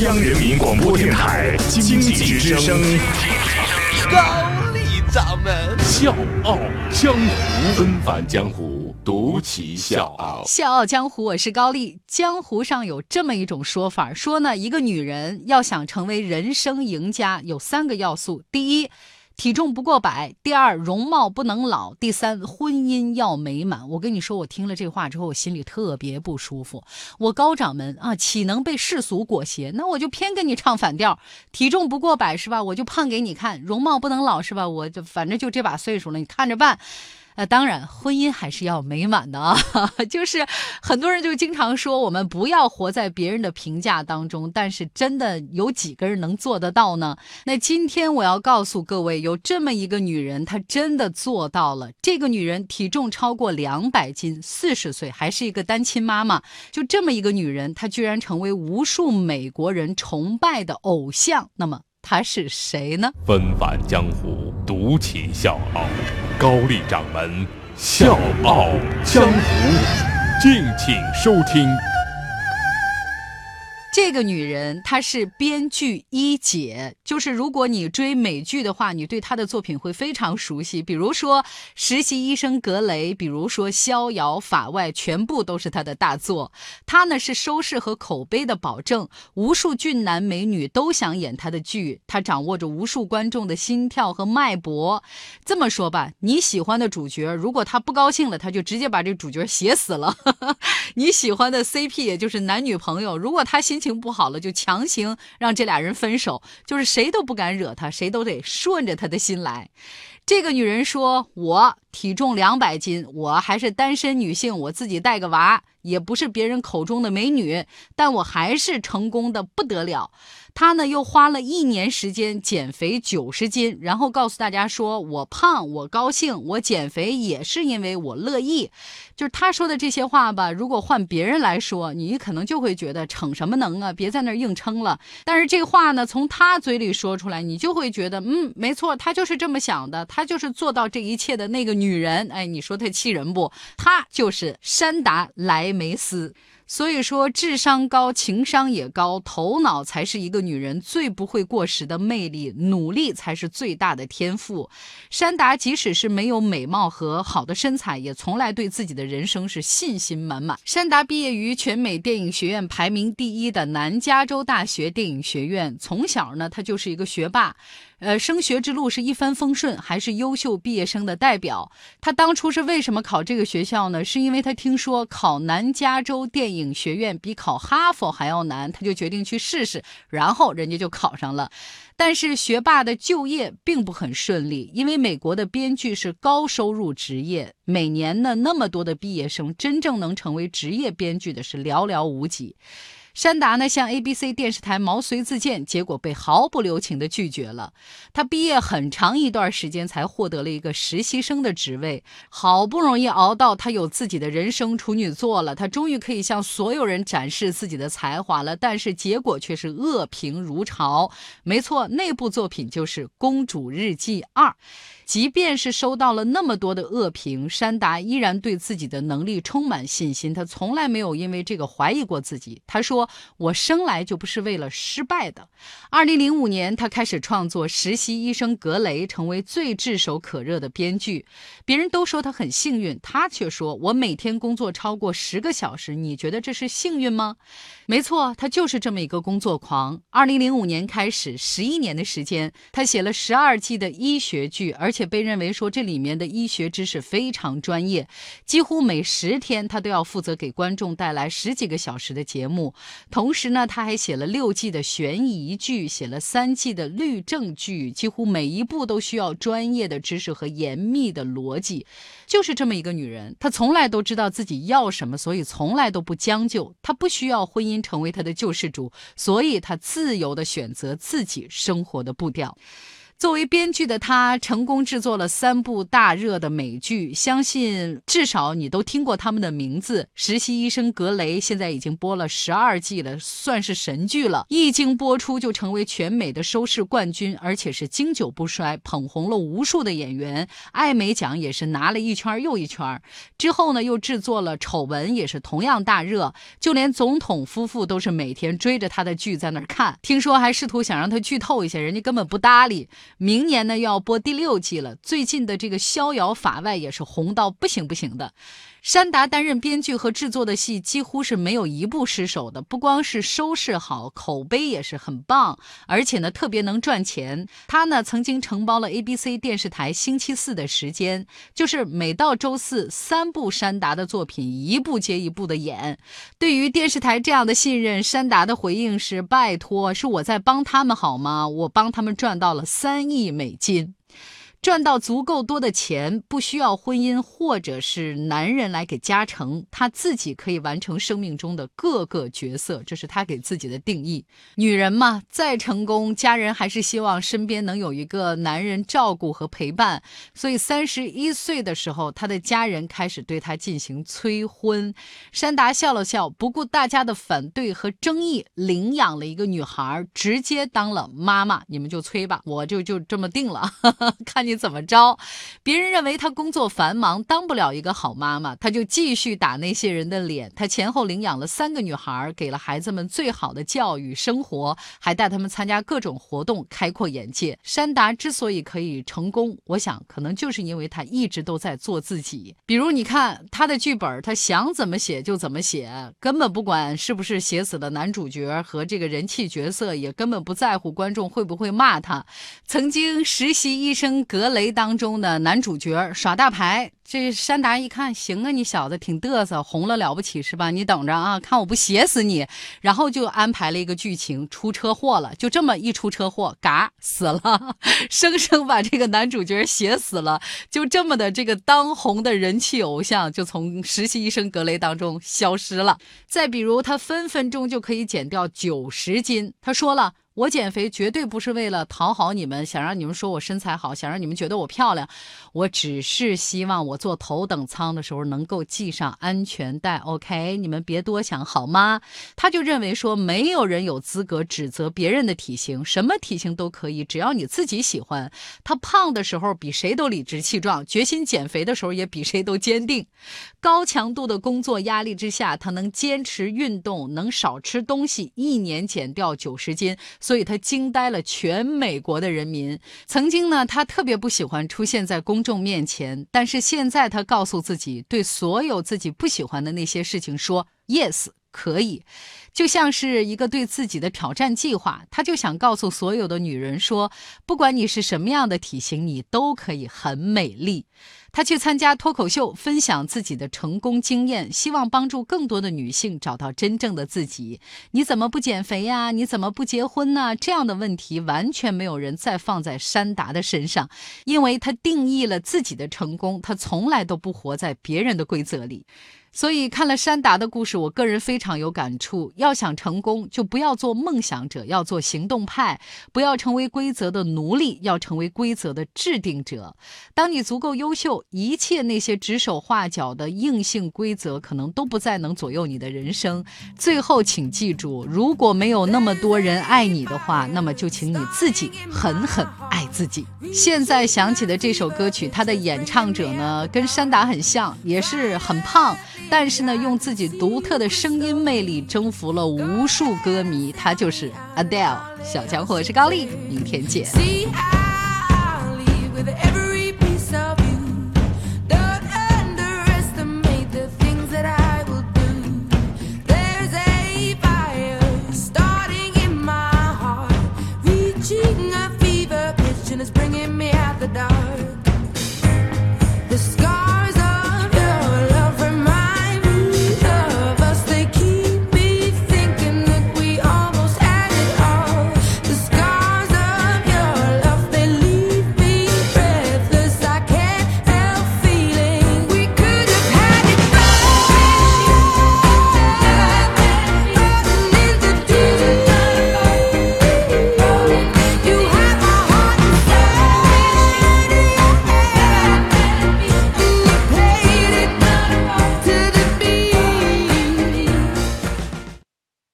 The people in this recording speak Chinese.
央人民广播电台经济之声，高丽掌门笑傲江湖，恩返江湖，独骑笑傲。笑傲江湖，我是高丽。江湖上有这么一种说法，说呢，一个女人要想成为人生赢家，有三个要素：第一，体重不过百；第二，容貌不能老；第三，婚姻要美满。我跟你说，我听了这话之后，我心里特别不舒服。我高掌门啊，岂能被世俗裹挟？那我就偏跟你唱反调。体重不过百是吧？我就胖给你看。容貌不能老是吧？我就反正就这把岁数了，你看着办。那，当然，婚姻还是要美满的啊。就是很多人就经常说，我们不要活在别人的评价当中。但是，真的有几个人能做得到呢？那今天我要告诉各位，有这么一个女人，她真的做到了。这个女人体重超过两百斤，四十岁，还是一个单亲妈妈。就这么一个女人，她居然成为无数美国人崇拜的偶像。那么，她是谁呢？纷繁江湖，独起笑傲。高丽掌门笑傲江湖，敬请收听。这个女人她是编剧一姐，就是如果你追美剧的话，你对她的作品会非常熟悉。比如说《实习医生格雷》，比如说《逍遥法外》，全部都是她的大作。她呢是收视和口碑的保证，无数俊男美女都想演她的剧。她掌握着无数观众的心跳和脉搏。这么说吧，你喜欢的主角，如果他不高兴了，他就直接把这主角写死了。你喜欢的 CP，也就是男女朋友，如果他心情不好了，就强行让这俩人分手，就是谁都不敢惹他，谁都得顺着他的心来。这个女人说：“我体重两百斤，我还是单身女性，我自己带个娃，也不是别人口中的美女，但我还是成功的不得了。”她呢，又花了一年时间减肥九十斤，然后告诉大家说：“我胖，我高兴，我减肥也是因为我乐意。”就是她说的这些话吧，如果换别人来说，你可能就会觉得逞什么能啊，别在那儿硬撑了。但是这话呢，从她嘴里说出来，你就会觉得，嗯，没错，她就是这么想的，她就是做到这一切的那个女女人。哎，你说她气人不？她就是山达莱梅斯。所以说，智商高、情商也高，头脑才是一个女人最不会过时的魅力，努力才是最大的天赋。山达即使是没有美貌和好的身材，也从来对自己的人生是信心满满。山达毕业于全美电影学院排名第一的南加州大学电影学院，从小呢，他就是一个学霸。呃，升学之路是一帆风顺，还是优秀毕业生的代表。他当初是为什么考这个学校呢？是因为他听说考南加州电影学院比考哈佛还要难，他就决定去试试，然后人家就考上了。但是学霸的就业并不很顺利，因为美国的编剧是高收入职业，每年呢那么多的毕业生，真正能成为职业编剧的是寥寥无几。山达呢向 ABC 电视台毛遂自荐，结果被毫不留情的拒绝了。他毕业很长一段时间才获得了一个实习生的职位，好不容易熬到他有自己的人生处女作了，他终于可以向所有人展示自己的才华了。但是结果却是恶评如潮。没错，那部作品就是《公主日记二》。即便是收到了那么多的恶评，山达依然对自己的能力充满信心。他从来没有因为这个怀疑过自己。他说：“我生来就不是为了失败的。”二零零五年，他开始创作《实习医生格雷》，成为最炙手可热的编剧。别人都说他很幸运，他却说：“我每天工作超过十个小时，你觉得这是幸运吗？”没错，他就是这么一个工作狂。二零零五年开始，十一年的时间，他写了十二季的医学剧，而且被认为说这里面的医学知识非常专业。几乎每十天，他都要负责给观众带来十几个小时的节目。同时呢，他还写了六季的悬疑剧，写了三季的律政剧，几乎每一部都需要专业的知识和严密的逻辑。就是这么一个女人，她从来都知道自己要什么，所以从来都不将就。她不需要婚姻。成为她的救世主，所以她自由的选择自己生活的步调。作为编剧的他，成功制作了三部大热的美剧，相信至少你都听过他们的名字。《实习医生格雷》现在已经播了十二季了，算是神剧了。一经播出就成为全美的收视冠军，而且是经久不衰，捧红了无数的演员。艾美奖也是拿了一圈又一圈。之后呢，又制作了《丑闻》，也是同样大热，就连总统夫妇都是每天追着他的剧在那看。听说还试图想让他剧透一下，人家根本不搭理。明年呢又要播第六季了。最近的这个《逍遥法外》也是红到不行不行的。山达担任编剧和制作的戏几乎是没有一部失手的，不光是收视好，口碑也是很棒，而且呢特别能赚钱。他呢曾经承包了 ABC 电视台星期四的时间，就是每到周四，三部山达的作品一部接一部的演。对于电视台这样的信任，山达的回应是：拜托，是我在帮他们好吗？我帮他们赚到了三亿美金。赚到足够多的钱，不需要婚姻或者是男人来给加成，他自己可以完成生命中的各个角色，这是他给自己的定义。女人嘛，再成功，家人还是希望身边能有一个男人照顾和陪伴。所以三十一岁的时候，他的家人开始对他进行催婚。山达笑了笑，不顾大家的反对和争议，领养了一个女孩，直接当了妈妈。你们就催吧，我就就这么定了，看见怎么着？别人认为他工作繁忙，当不了一个好妈妈，他就继续打那些人的脸。他前后领养了三个女孩，给了孩子们最好的教育生活，还带他们参加各种活动，开阔眼界。山达之所以可以成功，我想可能就是因为他一直都在做自己。比如你看他的剧本，他想怎么写就怎么写，根本不管是不是写死了男主角和这个人气角色，也根本不在乎观众会不会骂他。曾经实习医生格。格雷当中的男主角耍大牌，这山达一看，行啊，你小子挺嘚瑟，红了了不起是吧？你等着啊，看我不写死你！然后就安排了一个剧情，出车祸了，就这么一出车祸，嘎死了，生生把这个男主角写死了，就这么的这个当红的人气偶像就从实习医生格雷当中消失了。再比如，他分分钟就可以减掉九十斤，他说了。我减肥绝对不是为了讨好你们，想让你们说我身材好，想让你们觉得我漂亮。我只是希望我坐头等舱的时候能够系上安全带。OK，你们别多想好吗？他就认为说，没有人有资格指责别人的体型，什么体型都可以，只要你自己喜欢。他胖的时候比谁都理直气壮，决心减肥的时候也比谁都坚定。高强度的工作压力之下，他能坚持运动，能少吃东西，一年减掉九十斤。所以他惊呆了全美国的人民。曾经呢，他特别不喜欢出现在公众面前，但是现在他告诉自己，对所有自己不喜欢的那些事情说 yes 可以，就像是一个对自己的挑战计划。他就想告诉所有的女人说，不管你是什么样的体型，你都可以很美丽。她去参加脱口秀，分享自己的成功经验，希望帮助更多的女性找到真正的自己。你怎么不减肥呀？你怎么不结婚呢？这样的问题完全没有人再放在山达的身上，因为她定义了自己的成功，她从来都不活在别人的规则里。所以看了山达的故事，我个人非常有感触。要想成功，就不要做梦想者，要做行动派；不要成为规则的奴隶，要成为规则的制定者。当你足够优秀，一切那些指手画脚的硬性规则，可能都不再能左右你的人生。最后，请记住，如果没有那么多人爱你的话，那么就请你自己狠狠自己。现在响起的这首歌曲，它的演唱者呢，跟山达很像，也是很胖。但是呢，用自己独特的声音魅力征服了无数歌迷，他就是 Adele。小强我是高丽，明天见。